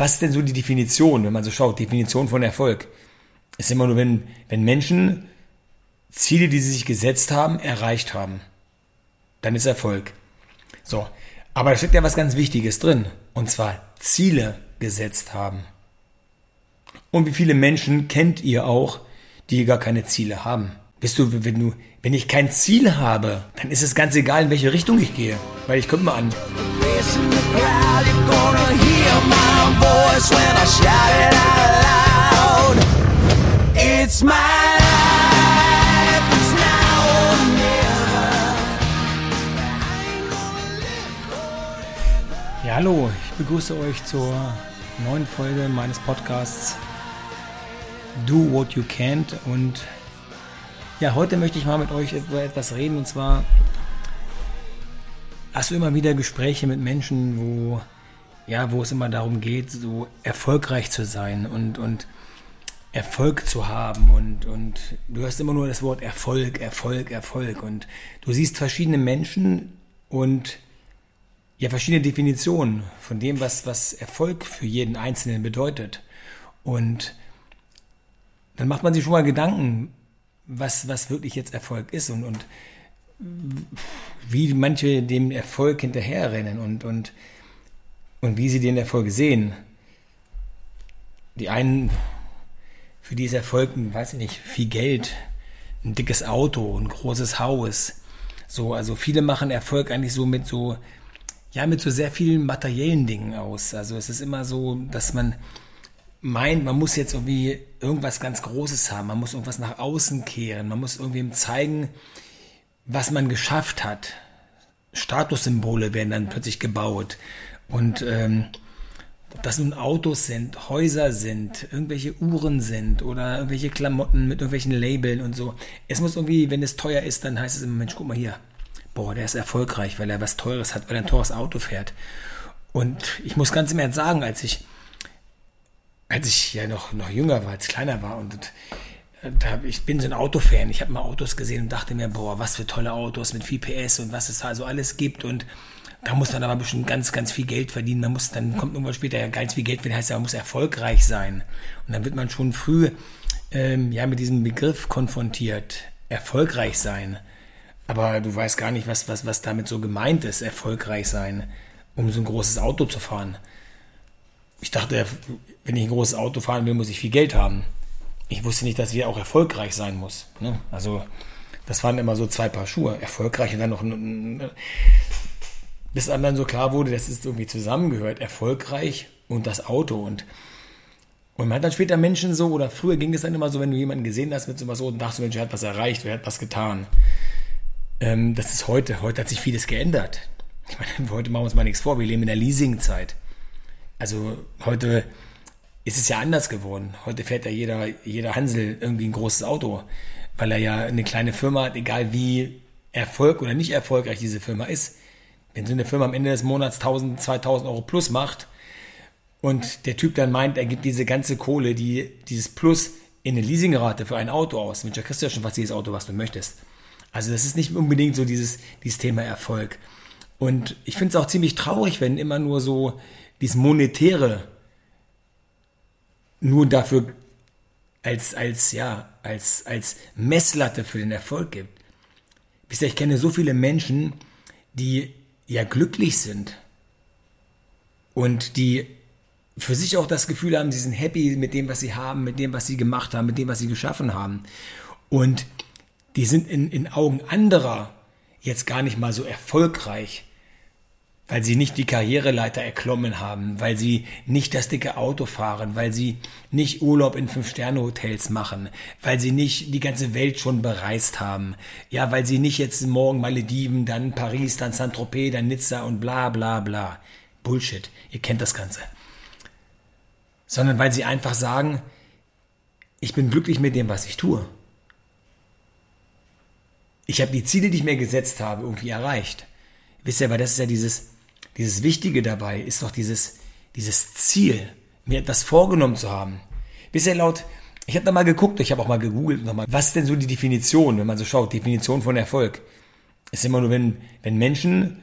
was ist denn so die Definition, wenn man so schaut, Definition von Erfolg? Ist immer nur, wenn, wenn Menschen Ziele, die sie sich gesetzt haben, erreicht haben. Dann ist Erfolg. So. Aber da steckt ja was ganz Wichtiges drin. Und zwar Ziele gesetzt haben. Und wie viele Menschen kennt ihr auch, die gar keine Ziele haben? Bist du, wenn du, wenn ich kein Ziel habe, dann ist es ganz egal, in welche Richtung ich gehe. Weil ich guck mal an. Ja, hallo, ich begrüße euch zur neuen Folge meines Podcasts Do What You Can't und ja, heute möchte ich mal mit euch über etwas reden und zwar hast du immer wieder Gespräche mit Menschen, wo ja, wo es immer darum geht, so erfolgreich zu sein und und Erfolg zu haben. Und und du hörst immer nur das Wort Erfolg, Erfolg, Erfolg. Und du siehst verschiedene Menschen und ja verschiedene Definitionen von dem, was was Erfolg für jeden Einzelnen bedeutet. Und dann macht man sich schon mal Gedanken, was, was wirklich jetzt Erfolg ist und, und wie manche dem Erfolg hinterherrennen und, und, und wie sie den Erfolg sehen. Die einen, für die ist Erfolg, weiß ich nicht, viel Geld, ein dickes Auto, ein großes Haus. So, also viele machen Erfolg eigentlich so mit so, ja, mit so sehr vielen materiellen Dingen aus. Also es ist immer so, dass man meint, man muss jetzt irgendwie irgendwas ganz Großes haben, man muss irgendwas nach außen kehren, man muss irgendwie zeigen, was man geschafft hat. Statussymbole werden dann plötzlich gebaut. Und ähm, ob das nun Autos sind, Häuser sind, irgendwelche Uhren sind oder irgendwelche Klamotten mit irgendwelchen Labeln und so. Es muss irgendwie, wenn es teuer ist, dann heißt es immer, Mensch, guck mal hier. Boah, der ist erfolgreich, weil er was Teures hat, weil er ein teures Auto fährt. Und ich muss ganz im Ernst sagen, als ich als ich ja noch, noch jünger war, als kleiner war und äh, da, ich bin so ein Autofan. Ich habe mal Autos gesehen und dachte mir, boah, was für tolle Autos mit viel PS und was es da so alles gibt und da muss man aber bestimmt ganz, ganz viel Geld verdienen. Man muss, dann kommt irgendwann später ja ganz viel Geld verdienen, heißt ja, man muss erfolgreich sein. Und dann wird man schon früh ähm, ja mit diesem Begriff konfrontiert. Erfolgreich sein. Aber du weißt gar nicht, was, was, was damit so gemeint ist, erfolgreich sein, um so ein großes Auto zu fahren ich dachte, wenn ich ein großes Auto fahren will, muss ich viel Geld haben. Ich wusste nicht, dass ich auch erfolgreich sein muss. Ne? Also das waren immer so zwei Paar Schuhe. Erfolgreich und dann noch ein, bis einem dann so klar wurde, dass es irgendwie zusammengehört. Erfolgreich und das Auto. Und, und man hat dann später Menschen so, oder früher ging es dann immer so, wenn du jemanden gesehen hast mit so was und dachtest, Mensch, er hat was erreicht, er hat was getan. Ähm, das ist heute. Heute hat sich vieles geändert. Ich meine, heute machen wir uns mal nichts vor. Wir leben in der Leasingzeit. Also heute ist es ja anders geworden. Heute fährt ja jeder, jeder Hansel irgendwie ein großes Auto, weil er ja eine kleine Firma hat, egal wie Erfolg oder nicht erfolgreich diese Firma ist. Wenn so eine Firma am Ende des Monats 1000, 2000 Euro plus macht und der Typ dann meint, er gibt diese ganze Kohle, die, dieses Plus in eine Leasingrate für ein Auto aus, Mensch, da kriegst du ja schon fast jedes Auto, was du möchtest. Also das ist nicht unbedingt so dieses, dieses Thema Erfolg. Und ich finde es auch ziemlich traurig, wenn immer nur so dieses Monetäre nur dafür als, als, ja, als, als Messlatte für den Erfolg gibt. Wisst ihr, ich kenne so viele Menschen, die ja glücklich sind und die für sich auch das Gefühl haben, sie sind happy mit dem, was sie haben, mit dem, was sie gemacht haben, mit dem, was sie geschaffen haben. Und die sind in, in Augen anderer jetzt gar nicht mal so erfolgreich, weil sie nicht die Karriereleiter erklommen haben, weil sie nicht das dicke Auto fahren, weil sie nicht Urlaub in Fünf-Sterne-Hotels machen, weil sie nicht die ganze Welt schon bereist haben, ja, weil sie nicht jetzt morgen Malediven, dann Paris, dann Saint-Tropez, dann Nizza und bla bla bla. Bullshit, ihr kennt das Ganze. Sondern weil sie einfach sagen, ich bin glücklich mit dem, was ich tue. Ich habe die Ziele, die ich mir gesetzt habe, irgendwie erreicht. Wisst ihr, weil das ist ja dieses, dieses Wichtige dabei ist doch dieses, dieses Ziel, mir etwas vorgenommen zu haben. Bisher laut, ich habe da mal geguckt, ich habe auch mal gegoogelt nochmal, was ist denn so die Definition, wenn man so schaut, Definition von Erfolg. Ist immer nur, wenn, wenn Menschen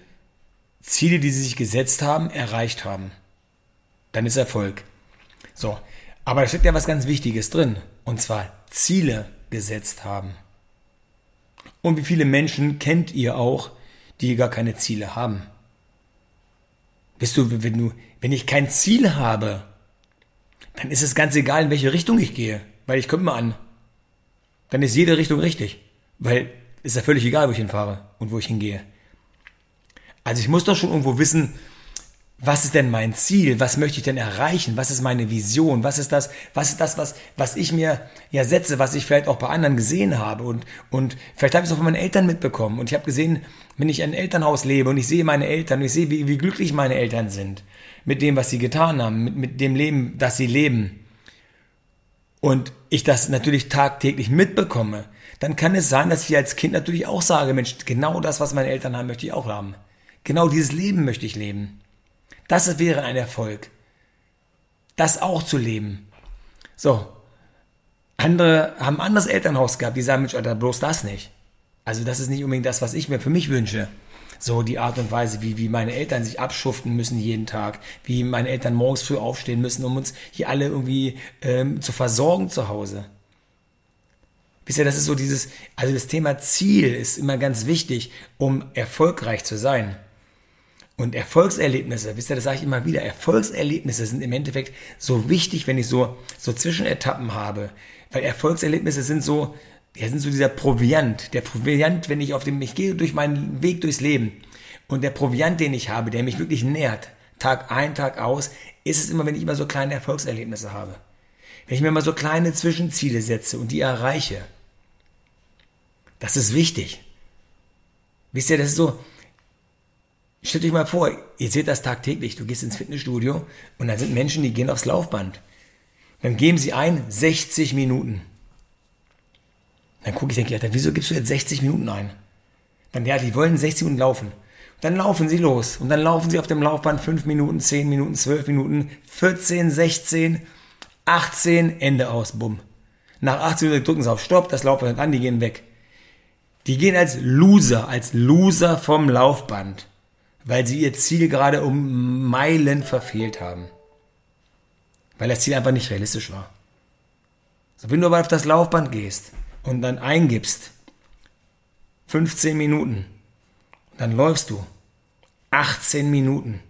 Ziele, die sie sich gesetzt haben, erreicht haben. dann ist Erfolg. So, aber da steckt ja was ganz Wichtiges drin. Und zwar Ziele gesetzt haben. Und wie viele Menschen kennt ihr auch, die gar keine Ziele haben? Bist du, wenn du, wenn ich kein Ziel habe, dann ist es ganz egal, in welche Richtung ich gehe, weil ich komme mal an. Dann ist jede Richtung richtig, weil ist ja völlig egal, wo ich hinfahre und wo ich hingehe. Also ich muss doch schon irgendwo wissen, was ist denn mein Ziel? Was möchte ich denn erreichen? Was ist meine Vision? Was ist das, was ist das, was, was ich mir ja setze, was ich vielleicht auch bei anderen gesehen habe? Und, und vielleicht habe ich es auch von meinen Eltern mitbekommen. Und ich habe gesehen, wenn ich in einem Elternhaus lebe und ich sehe meine Eltern und ich sehe, wie, wie glücklich meine Eltern sind mit dem, was sie getan haben, mit, mit dem Leben, das sie leben. Und ich das natürlich tagtäglich mitbekomme, dann kann es sein, dass ich als Kind natürlich auch sage, Mensch, genau das, was meine Eltern haben, möchte ich auch haben. Genau dieses Leben möchte ich leben. Das wäre ein Erfolg. Das auch zu leben. So. Andere haben ein anderes Elternhaus gehabt, die sagen, Mensch, Alter, bloß das nicht. Also das ist nicht unbedingt das, was ich mir für mich wünsche. So die Art und Weise, wie, wie meine Eltern sich abschuften müssen jeden Tag, wie meine Eltern morgens früh aufstehen müssen, um uns hier alle irgendwie ähm, zu versorgen zu Hause. Wisst ihr, das ist so dieses, also das Thema Ziel ist immer ganz wichtig, um erfolgreich zu sein. Und Erfolgserlebnisse, wisst ihr, das sage ich immer wieder, Erfolgserlebnisse sind im Endeffekt so wichtig, wenn ich so, so Zwischenetappen habe. Weil Erfolgserlebnisse sind so, ja, sind so dieser Proviant. Der Proviant, wenn ich auf dem, ich gehe durch meinen Weg durchs Leben. Und der Proviant, den ich habe, der mich wirklich nährt, Tag ein, Tag aus, ist es immer, wenn ich immer so kleine Erfolgserlebnisse habe. Wenn ich mir mal so kleine Zwischenziele setze und die erreiche. Das ist wichtig. Wisst ihr, das ist so, Stellt euch mal vor, ihr seht das tagtäglich. Du gehst ins Fitnessstudio und da sind Menschen, die gehen aufs Laufband. Dann geben sie ein 60 Minuten. Dann gucke ich, denke ich, wieso gibst du jetzt 60 Minuten ein? Dann, ja, die wollen 60 Minuten laufen. Dann laufen sie los. Und dann laufen sie auf dem Laufband 5 Minuten, 10 Minuten, 12 Minuten, 14, 16, 18, Ende aus, bumm. Nach 18 Minuten drücken sie auf Stopp, das Laufband an, die gehen weg. Die gehen als Loser, als Loser vom Laufband weil sie ihr Ziel gerade um Meilen verfehlt haben. Weil das Ziel einfach nicht realistisch war. So, wenn du aber auf das Laufband gehst und dann eingibst, 15 Minuten, dann läufst du 18 Minuten.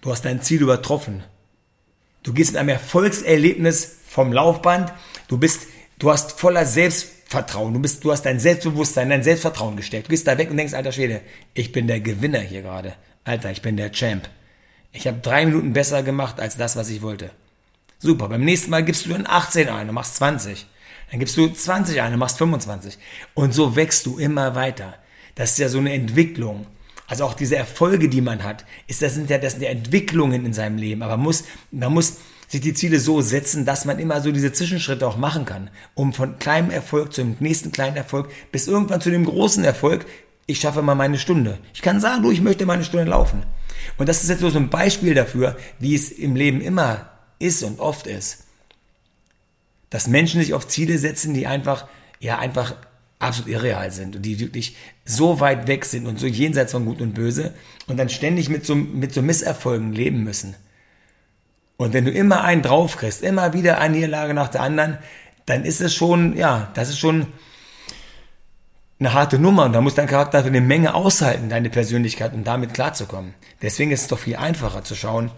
Du hast dein Ziel übertroffen. Du gehst mit einem Erfolgserlebnis vom Laufband. Du bist, du hast voller Selbst Vertrauen. Du bist, du hast dein Selbstbewusstsein, dein Selbstvertrauen gesteckt. Du gehst da weg und denkst, alter Schwede, ich bin der Gewinner hier gerade. Alter, ich bin der Champ. Ich habe drei Minuten besser gemacht als das, was ich wollte. Super. Beim nächsten Mal gibst du dann 18 ein und machst 20. Dann gibst du 20 ein und machst 25. Und so wächst du immer weiter. Das ist ja so eine Entwicklung. Also auch diese Erfolge, die man hat, ist, das sind ja, das sind ja Entwicklungen in seinem Leben. Aber muss, man muss sich die Ziele so setzen, dass man immer so diese Zwischenschritte auch machen kann, um von kleinem Erfolg zu dem nächsten kleinen Erfolg bis irgendwann zu dem großen Erfolg. Ich schaffe mal meine Stunde. Ich kann sagen, du, ich möchte meine Stunde laufen. Und das ist jetzt so ein Beispiel dafür, wie es im Leben immer ist und oft ist. Dass Menschen sich auf Ziele setzen, die einfach, ja, einfach absolut irreal sind und die wirklich so weit weg sind und so jenseits von Gut und Böse und dann ständig mit so, mit so Misserfolgen leben müssen. Und wenn du immer einen draufkriegst, immer wieder eine Niederlage nach der anderen, dann ist es schon, ja, das ist schon eine harte Nummer und da muss dein Charakter eine Menge aushalten, deine Persönlichkeit, um damit klarzukommen. Deswegen ist es doch viel einfacher zu schauen,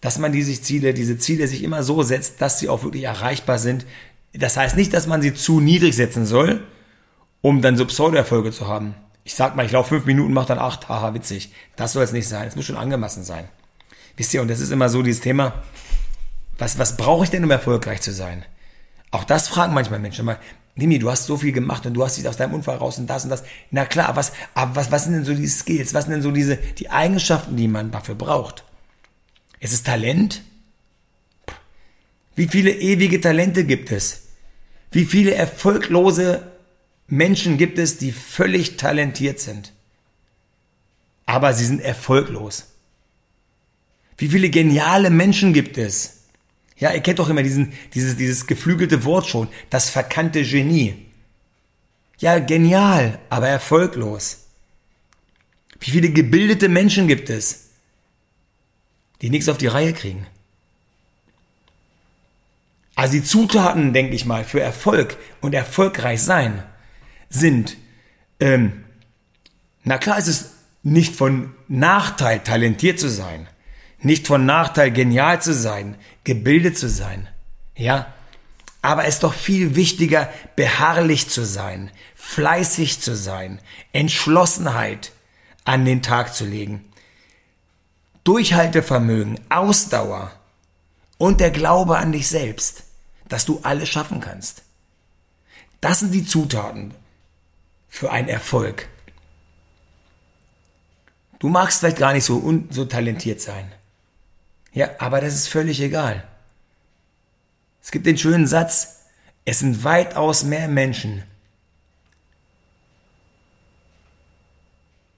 dass man diese Ziele, diese Ziele sich immer so setzt, dass sie auch wirklich erreichbar sind. Das heißt nicht, dass man sie zu niedrig setzen soll, um dann so Pseudo-Erfolge zu haben. Ich sag mal, ich laufe fünf Minuten, mach dann acht, haha, witzig. Das soll es nicht sein. Es muss schon angemessen sein. Wisst ihr, und das ist immer so dieses Thema, was, was brauche ich denn, um erfolgreich zu sein? Auch das fragen manchmal Menschen. Mal, Nimi, du hast so viel gemacht und du hast dich aus deinem Unfall raus und das und das. Na klar, was, aber was, was sind denn so die Skills? Was sind denn so diese, die Eigenschaften, die man dafür braucht? Ist es Talent? Wie viele ewige Talente gibt es? Wie viele erfolglose Menschen gibt es, die völlig talentiert sind? Aber sie sind erfolglos. Wie viele geniale Menschen gibt es? Ja, ihr kennt doch immer diesen, dieses, dieses geflügelte Wort schon, das verkannte Genie. Ja, genial, aber erfolglos. Wie viele gebildete Menschen gibt es? die nichts auf die Reihe kriegen. Also die Zutaten, denke ich mal, für Erfolg und erfolgreich sein sind, ähm, na klar ist es nicht von Nachteil, talentiert zu sein, nicht von Nachteil, genial zu sein, gebildet zu sein, ja, aber es ist doch viel wichtiger, beharrlich zu sein, fleißig zu sein, Entschlossenheit an den Tag zu legen, Durchhaltevermögen, Ausdauer und der Glaube an dich selbst dass du alles schaffen kannst. Das sind die Zutaten für einen Erfolg. Du magst vielleicht gar nicht so, so talentiert sein. Ja, aber das ist völlig egal. Es gibt den schönen Satz, es sind weitaus mehr Menschen,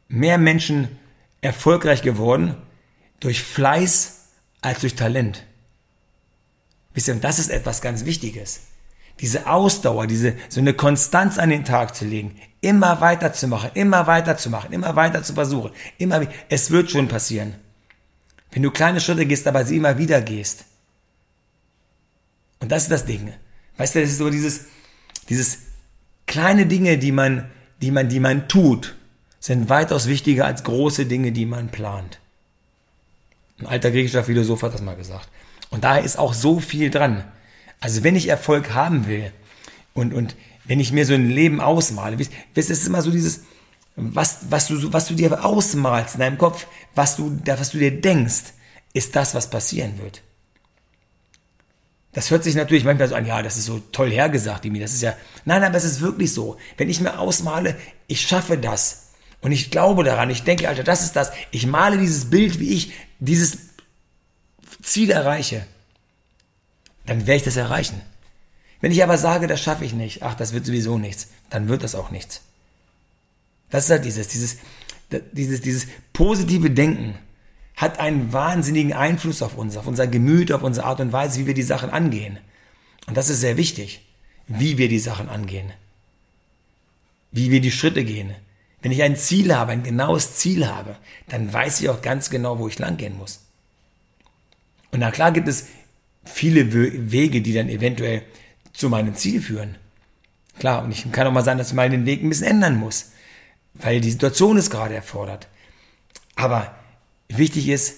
mehr Menschen erfolgreich geworden durch Fleiß als durch Talent. Wisst ihr, und das ist etwas ganz Wichtiges. Diese Ausdauer, diese, so eine Konstanz an den Tag zu legen, immer weiterzumachen, immer weiterzumachen, immer weiter zu versuchen, immer, es wird schon passieren. Wenn du kleine Schritte gehst, aber sie immer wieder gehst. Und das ist das Ding. Weißt du, das ist so dieses, dieses kleine Dinge, die man, die man, die man tut, sind weitaus wichtiger als große Dinge, die man plant. Ein alter griechischer Philosoph hat das mal gesagt. Und da ist auch so viel dran. Also wenn ich Erfolg haben will und, und wenn ich mir so ein Leben ausmale, wisst, es ist immer so dieses, was, was, du, was du dir ausmalst in deinem Kopf, was du, was du dir denkst, ist das, was passieren wird. Das hört sich natürlich manchmal so an, ja, das ist so toll hergesagt, Dimi, das ist ja, nein, aber es ist wirklich so. Wenn ich mir ausmale, ich schaffe das und ich glaube daran, ich denke, Alter, das ist das, ich male dieses Bild, wie ich dieses Ziel erreiche, dann werde ich das erreichen. Wenn ich aber sage, das schaffe ich nicht, ach, das wird sowieso nichts, dann wird das auch nichts. Das ist halt dieses, dieses, dieses, dieses positive Denken hat einen wahnsinnigen Einfluss auf uns, auf unser Gemüt, auf unsere Art und Weise, wie wir die Sachen angehen. Und das ist sehr wichtig, wie wir die Sachen angehen. Wie wir die Schritte gehen. Wenn ich ein Ziel habe, ein genaues Ziel habe, dann weiß ich auch ganz genau, wo ich lang gehen muss. Und na klar gibt es viele Wege, die dann eventuell zu meinem Ziel führen. Klar, und ich kann auch mal sagen, dass ich meinen Weg ein bisschen ändern muss, weil die Situation es gerade erfordert. Aber wichtig ist,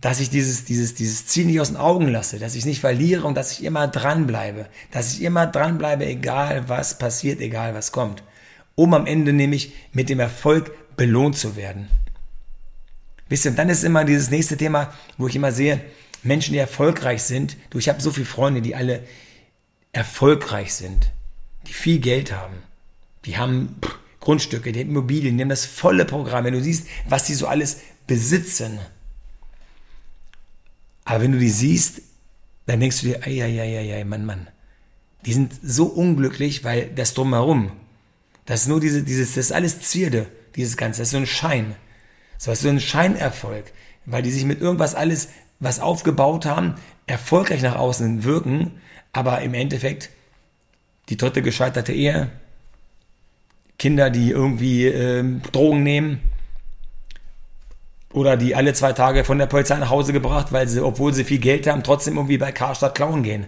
dass ich dieses, dieses, dieses Ziel nicht aus den Augen lasse, dass ich es nicht verliere und dass ich immer dranbleibe, dass ich immer dranbleibe, egal was passiert, egal was kommt, um am Ende nämlich mit dem Erfolg belohnt zu werden. Wisst ihr, und dann ist immer dieses nächste Thema, wo ich immer sehe, Menschen, die erfolgreich sind. Du, ich habe so viele Freunde, die alle erfolgreich sind, die viel Geld haben. Die haben pff, Grundstücke, die Immobilien, die haben das volle Programm. Wenn du siehst, was die so alles besitzen. Aber wenn du die siehst, dann denkst du dir, ei, ei, ei, ei, Mann, Mann. Die sind so unglücklich, weil das drumherum, das ist nur diese, dieses, das ist alles Zierde, dieses Ganze, das ist so ein Schein. So, ist so ein Scheinerfolg, weil die sich mit irgendwas alles was aufgebaut haben, erfolgreich nach außen wirken, aber im Endeffekt die dritte gescheiterte Ehe, Kinder, die irgendwie äh, Drogen nehmen oder die alle zwei Tage von der Polizei nach Hause gebracht, weil sie, obwohl sie viel Geld haben, trotzdem irgendwie bei Karstadt klauen gehen.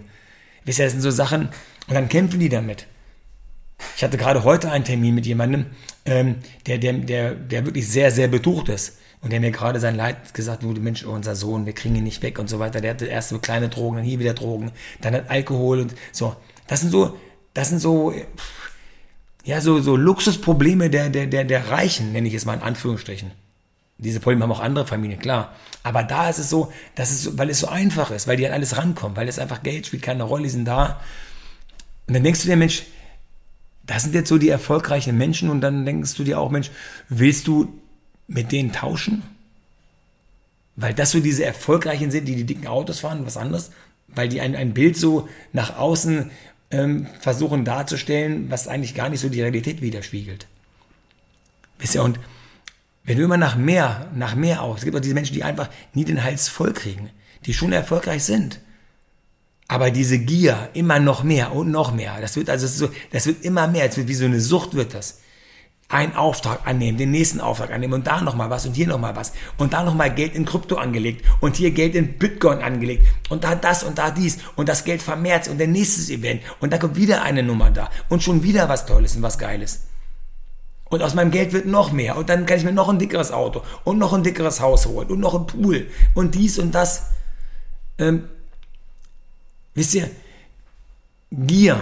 Wisst ihr, das sind so Sachen und dann kämpfen die damit. Ich hatte gerade heute einen Termin mit jemandem, ähm, der, der, der, der wirklich sehr, sehr betucht ist. Und der mir gerade sein Leid gesagt wurde, Mensch, unser Sohn, wir kriegen ihn nicht weg und so weiter. Der hatte erst so kleine Drogen, dann hier wieder Drogen, dann hat Alkohol und so. Das sind so, das sind so, ja, so, so Luxusprobleme der, der, der, der Reichen, nenne ich es mal in Anführungsstrichen. Diese Probleme haben auch andere Familien, klar. Aber da ist es so, dass es, weil es so einfach ist, weil die an alles rankommen, weil es einfach Geld spielt keine Rolle, die sind da. Und dann denkst du dir, Mensch, das sind jetzt so die erfolgreichen Menschen und dann denkst du dir auch, Mensch, willst du mit denen tauschen? Weil das so diese Erfolgreichen sind, die die dicken Autos fahren, was anderes? Weil die ein, ein Bild so nach außen ähm, versuchen darzustellen, was eigentlich gar nicht so die Realität widerspiegelt. Wisst ihr, und wenn du immer nach mehr, nach mehr auf, es gibt auch diese Menschen, die einfach nie den Hals voll kriegen, die schon erfolgreich sind. Aber diese Gier, immer noch mehr und noch mehr, das wird also so, das wird immer mehr, es wird wie so eine Sucht wird das einen Auftrag annehmen, den nächsten Auftrag annehmen und da nochmal was und hier nochmal was und da nochmal Geld in Krypto angelegt und hier Geld in Bitcoin angelegt und da das und da dies und das Geld vermehrt und der nächste Event und da kommt wieder eine Nummer da und schon wieder was Tolles und was Geiles. Und aus meinem Geld wird noch mehr und dann kann ich mir noch ein dickeres Auto und noch ein dickeres Haus holen und noch ein Pool und dies und das. Ähm, wisst ihr, Gier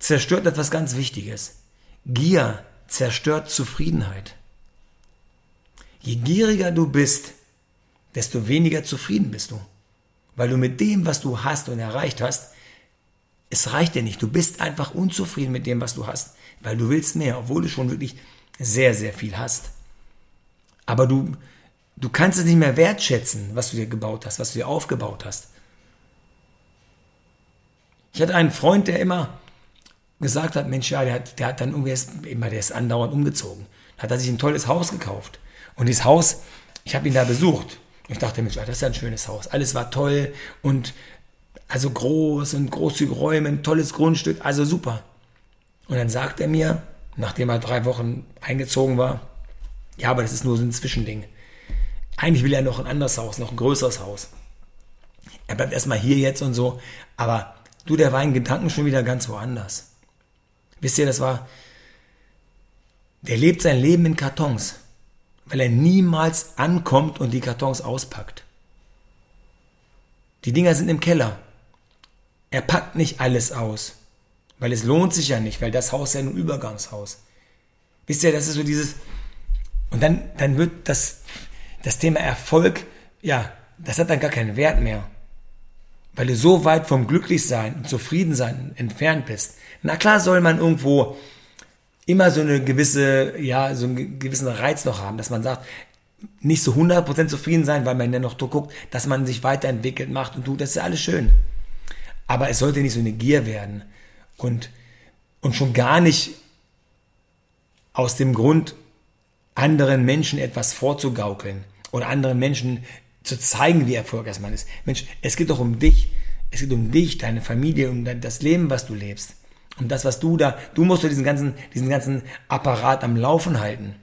zerstört etwas ganz Wichtiges. Gier zerstört Zufriedenheit. Je gieriger du bist, desto weniger zufrieden bist du. Weil du mit dem, was du hast und erreicht hast, es reicht dir nicht. Du bist einfach unzufrieden mit dem, was du hast, weil du willst mehr, obwohl du schon wirklich sehr, sehr viel hast. Aber du, du kannst es nicht mehr wertschätzen, was du dir gebaut hast, was du dir aufgebaut hast. Ich hatte einen Freund, der immer gesagt hat, Mensch, ja, der hat, der hat dann irgendwie erst, immer, der ist andauernd umgezogen. Hat er sich ein tolles Haus gekauft. Und dieses Haus, ich habe ihn da besucht. Ich dachte, Mensch, das ist ja ein schönes Haus. Alles war toll und also groß und großzügige Räume, ein tolles Grundstück, also super. Und dann sagt er mir, nachdem er drei Wochen eingezogen war, ja, aber das ist nur so ein Zwischending. Eigentlich will er noch ein anderes Haus, noch ein größeres Haus. Er bleibt erstmal hier jetzt und so, aber du, der war in Gedanken schon wieder ganz woanders. Wisst ihr, das war, der lebt sein Leben in Kartons, weil er niemals ankommt und die Kartons auspackt. Die Dinger sind im Keller. Er packt nicht alles aus, weil es lohnt sich ja nicht, weil das Haus ja ein Übergangshaus. Wisst ihr, das ist so dieses, und dann, dann wird das, das Thema Erfolg, ja, das hat dann gar keinen Wert mehr weil du so weit vom Glücklichsein und Zufriedensein entfernt bist. Na klar soll man irgendwo immer so eine gewisse, ja, so einen gewissen Reiz noch haben, dass man sagt, nicht so 100% zufrieden sein, weil man dann noch guckt, dass man sich weiterentwickelt, macht und tut, das ist ja alles schön. Aber es sollte nicht so eine Gier werden und, und schon gar nicht aus dem Grund, anderen Menschen etwas vorzugaukeln oder anderen Menschen zu zeigen, wie erfolgreich man ist. Mensch, es geht doch um dich. Es geht um dich, deine Familie, um das Leben, was du lebst. Um das, was du da, du musst doch diesen ganzen, diesen ganzen Apparat am Laufen halten.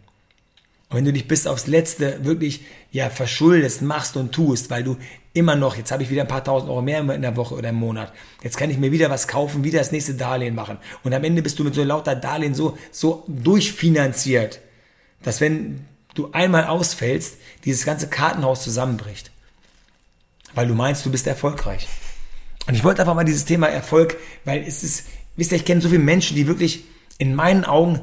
Und wenn du dich bis aufs Letzte wirklich, ja, verschuldest, machst und tust, weil du immer noch, jetzt habe ich wieder ein paar tausend Euro mehr in der Woche oder im Monat. Jetzt kann ich mir wieder was kaufen, wieder das nächste Darlehen machen. Und am Ende bist du mit so lauter Darlehen so, so durchfinanziert, dass wenn du einmal ausfällst, dieses ganze Kartenhaus zusammenbricht. Weil du meinst, du bist erfolgreich. Und ich wollte einfach mal dieses Thema Erfolg, weil es ist, wisst ihr, ich kenne so viele Menschen, die wirklich in meinen Augen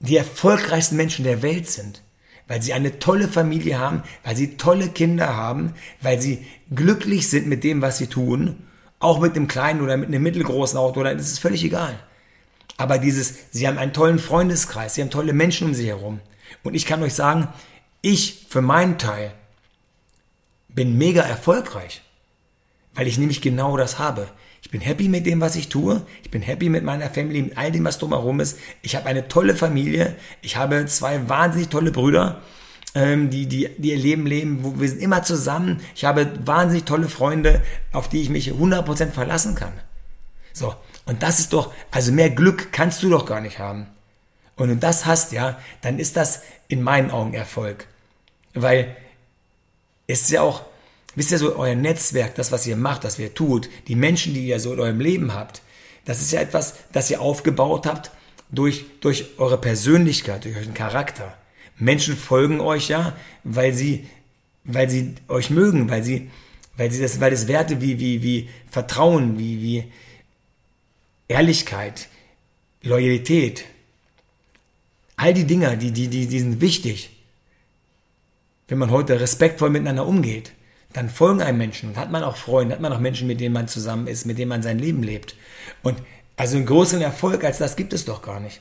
die erfolgreichsten Menschen der Welt sind. Weil sie eine tolle Familie haben, weil sie tolle Kinder haben, weil sie glücklich sind mit dem, was sie tun. Auch mit einem kleinen oder mit einem mittelgroßen Auto, oder das ist völlig egal. Aber dieses, sie haben einen tollen Freundeskreis, sie haben tolle Menschen um sich herum. Und ich kann euch sagen, ich für meinen Teil bin mega erfolgreich, weil ich nämlich genau das habe. Ich bin happy mit dem, was ich tue. Ich bin happy mit meiner Family, mit all dem, was drumherum ist. Ich habe eine tolle Familie. Ich habe zwei wahnsinnig tolle Brüder, ähm, die, die, die ihr Leben leben. Wo wir sind immer zusammen. Ich habe wahnsinnig tolle Freunde, auf die ich mich 100% verlassen kann. So. Und das ist doch, also mehr Glück kannst du doch gar nicht haben. Und wenn du das hast, ja, dann ist das in meinen Augen Erfolg. Weil es ist ja auch, wisst ihr so, euer Netzwerk, das, was ihr macht, das ihr tut, die Menschen, die ihr so in eurem Leben habt, das ist ja etwas, das ihr aufgebaut habt durch, durch eure Persönlichkeit, durch euren Charakter. Menschen folgen euch ja, weil sie, weil sie euch mögen, weil sie, weil sie das, weil das Werte wie, wie, wie Vertrauen, wie, wie Ehrlichkeit, Loyalität, All die Dinger, die, die, die, die sind wichtig. Wenn man heute respektvoll miteinander umgeht, dann folgen einem Menschen und hat man auch Freunde, hat man auch Menschen, mit denen man zusammen ist, mit denen man sein Leben lebt. Und also einen größeren Erfolg als das gibt es doch gar nicht.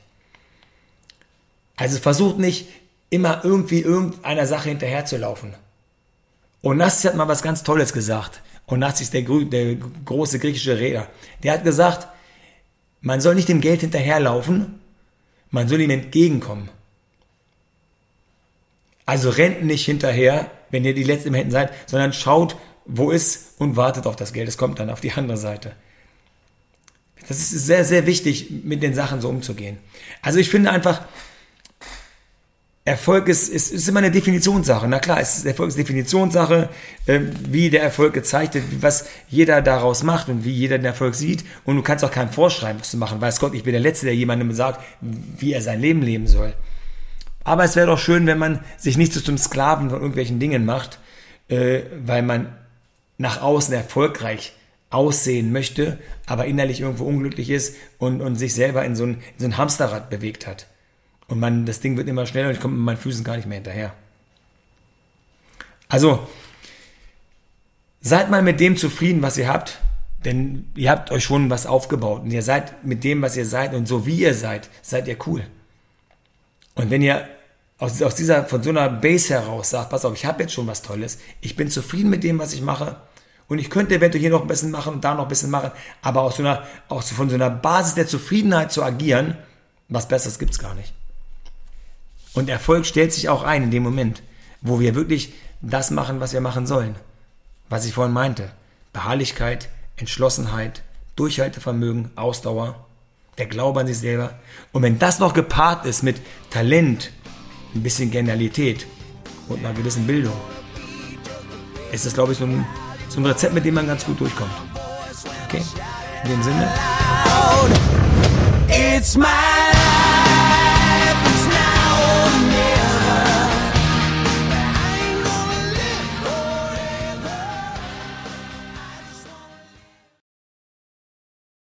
Also versucht nicht immer irgendwie irgendeiner Sache hinterherzulaufen. Onassis hat mal was ganz Tolles gesagt. Onassis, der, der große griechische Redner, der hat gesagt, man soll nicht dem Geld hinterherlaufen, man soll ihm entgegenkommen. Also rennt nicht hinterher, wenn ihr die Letzten im Händen seid, sondern schaut, wo ist und wartet auf das Geld. Es kommt dann auf die andere Seite. Das ist sehr, sehr wichtig, mit den Sachen so umzugehen. Also ich finde einfach, Erfolg ist, ist, ist immer eine Definitionssache. Na klar, es ist Erfolg ist Definitionssache, äh, wie der Erfolg gezeigt wird, was jeder daraus macht und wie jeder den Erfolg sieht. Und du kannst auch keinem vorschreiben, was zu machen. Weiß Gott, ich bin der Letzte, der jemandem sagt, wie er sein Leben leben soll. Aber es wäre doch schön, wenn man sich nicht so zum Sklaven von irgendwelchen Dingen macht, äh, weil man nach außen erfolgreich aussehen möchte, aber innerlich irgendwo unglücklich ist und, und sich selber in so, ein, in so ein Hamsterrad bewegt hat. Und man, das Ding wird immer schneller und ich komme mit meinen Füßen gar nicht mehr hinterher. Also, seid mal mit dem zufrieden, was ihr habt, denn ihr habt euch schon was aufgebaut und ihr seid mit dem, was ihr seid und so wie ihr seid, seid ihr cool. Und wenn ihr aus, aus dieser, von so einer Base heraus sagt, pass auf, ich habe jetzt schon was Tolles, ich bin zufrieden mit dem, was ich mache und ich könnte eventuell hier noch ein bisschen machen und da noch ein bisschen machen, aber aus so einer, auch von so einer Basis der Zufriedenheit zu agieren, was Besseres gibt's gar nicht. Und Erfolg stellt sich auch ein in dem Moment, wo wir wirklich das machen, was wir machen sollen. Was ich vorhin meinte. Beharrlichkeit, Entschlossenheit, Durchhaltevermögen, Ausdauer, der Glaube an sich selber. Und wenn das noch gepaart ist mit Talent, ein bisschen Genialität und einer gewissen Bildung, ist das, glaube ich, so ein, so ein Rezept, mit dem man ganz gut durchkommt. Okay? In dem Sinne. It's my.